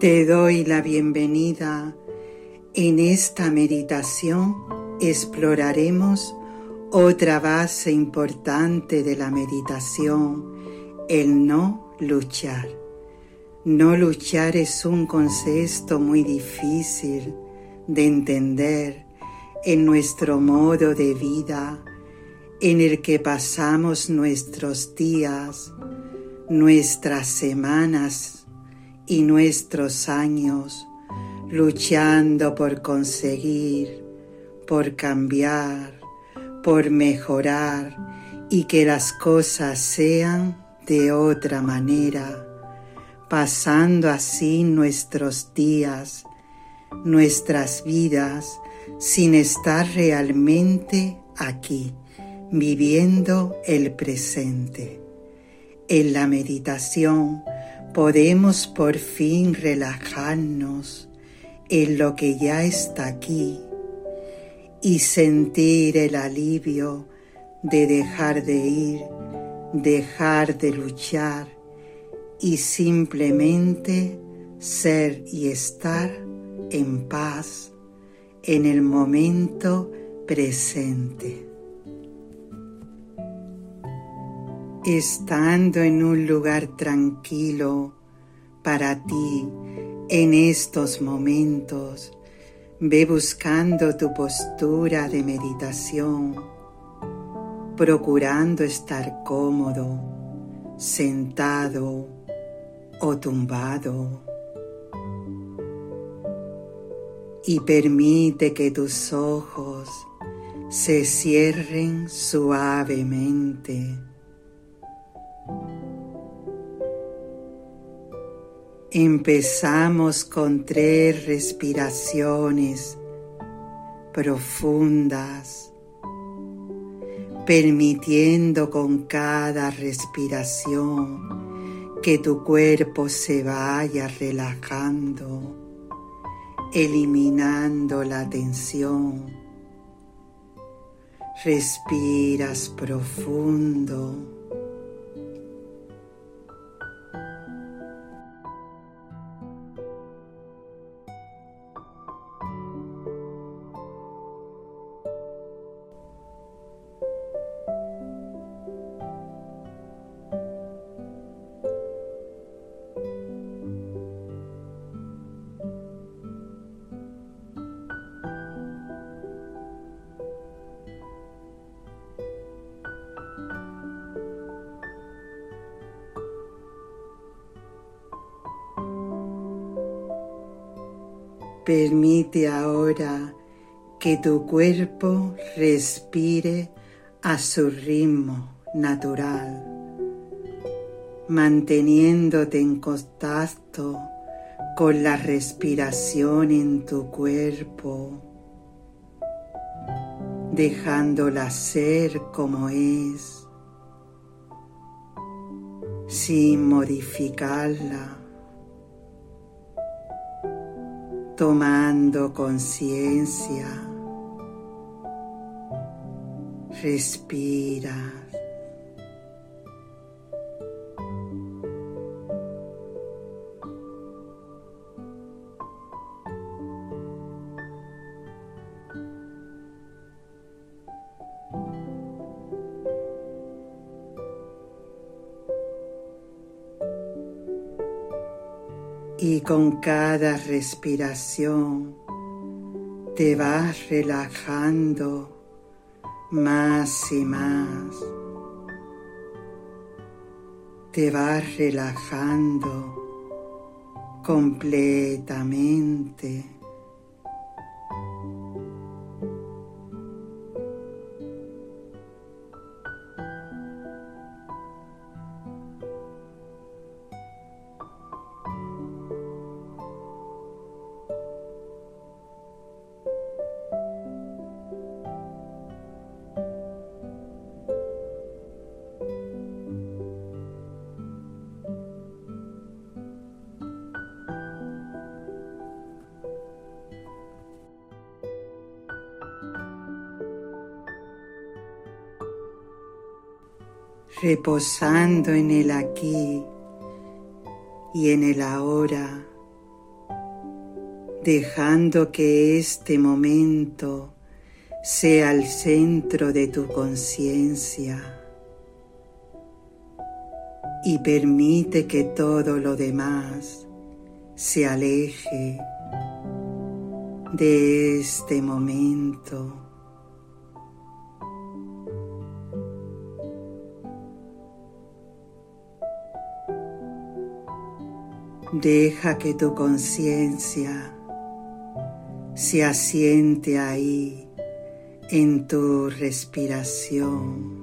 Te doy la bienvenida. En esta meditación exploraremos otra base importante de la meditación, el no luchar. No luchar es un concepto muy difícil de entender en nuestro modo de vida, en el que pasamos nuestros días, nuestras semanas, y nuestros años luchando por conseguir, por cambiar, por mejorar y que las cosas sean de otra manera, pasando así nuestros días, nuestras vidas, sin estar realmente aquí, viviendo el presente. En la meditación, podemos por fin relajarnos en lo que ya está aquí y sentir el alivio de dejar de ir, dejar de luchar y simplemente ser y estar en paz en el momento presente. Estando en un lugar tranquilo para ti en estos momentos. Ve buscando tu postura de meditación, procurando estar cómodo, sentado o tumbado. Y permite que tus ojos se cierren suavemente Empezamos con tres respiraciones profundas, permitiendo con cada respiración que tu cuerpo se vaya relajando, eliminando la tensión. Respiras profundo Permite ahora que tu cuerpo respire a su ritmo natural, manteniéndote en contacto con la respiración en tu cuerpo, dejándola ser como es, sin modificarla tomando conciencia. Respira. Y con cada respiración te vas relajando más y más. Te vas relajando completamente. Reposando en el aquí y en el ahora, dejando que este momento sea el centro de tu conciencia y permite que todo lo demás se aleje de este momento. Deja que tu conciencia se asiente ahí en tu respiración.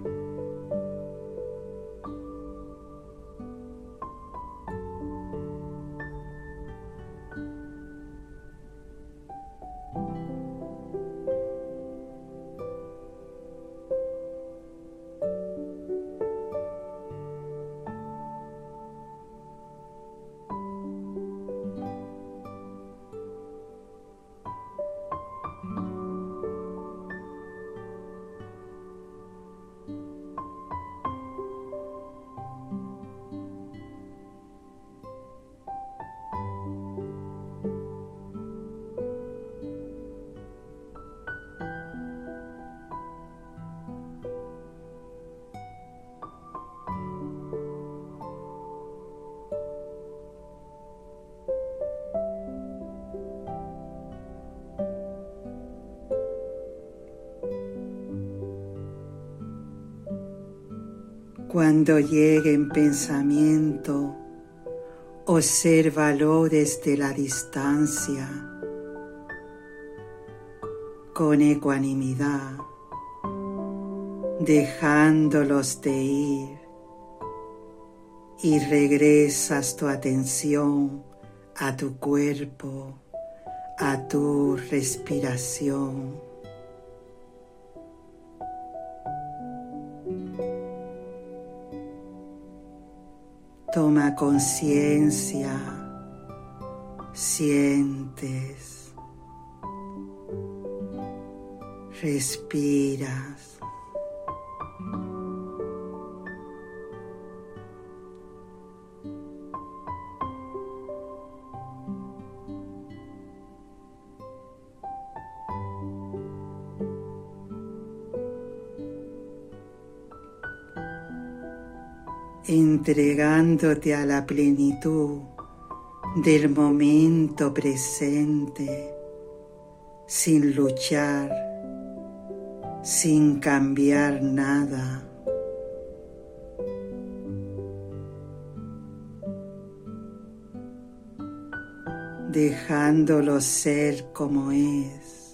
Cuando llegue en pensamiento, obsérvalo desde la distancia, con ecuanimidad, dejándolos de ir y regresas tu atención a tu cuerpo, a tu respiración. Toma conciencia, sientes, respiras. Entregándote a la plenitud del momento presente, sin luchar, sin cambiar nada. dejándolo ser como es.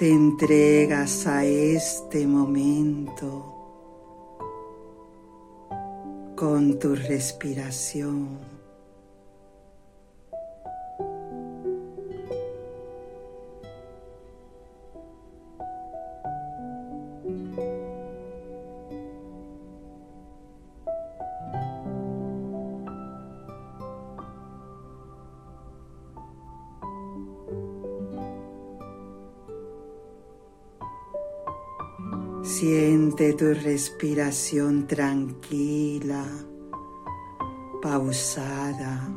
Te entregas a este momento con tu respiración. Siente tu respiración tranquila, pausada.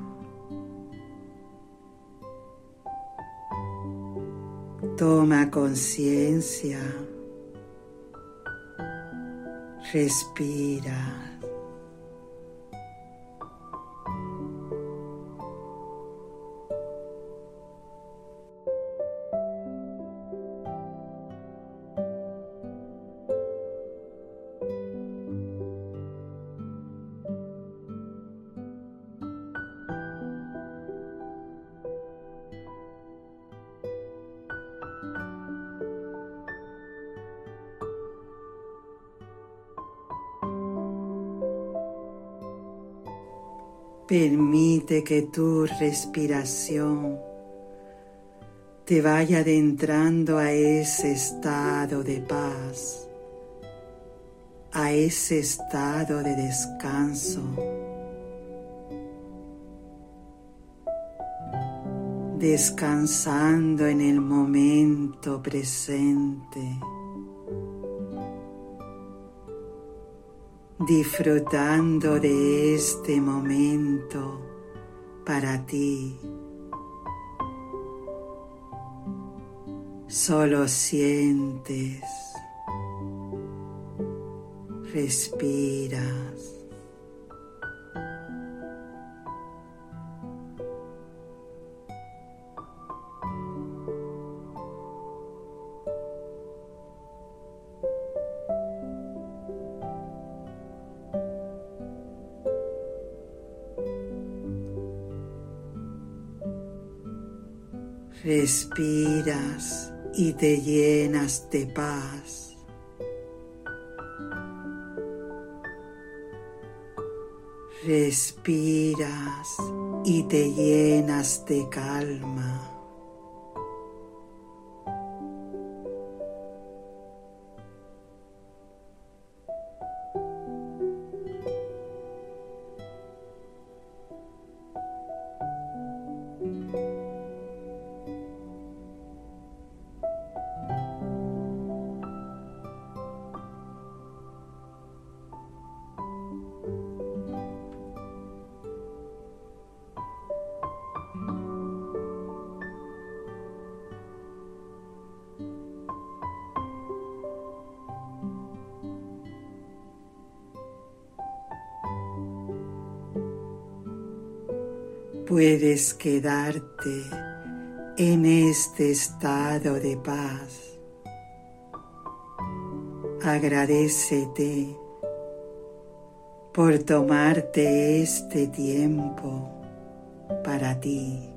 Toma conciencia. Respira. Permite que tu respiración te vaya adentrando a ese estado de paz, a ese estado de descanso. Descansando en el momento presente. Disfrutando de este momento para ti. Solo sientes, respiras. Respiras y te llenas de paz. Respiras y te llenas de calma. Puedes quedarte en este estado de paz. Agradecete por tomarte este tiempo para ti.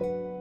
you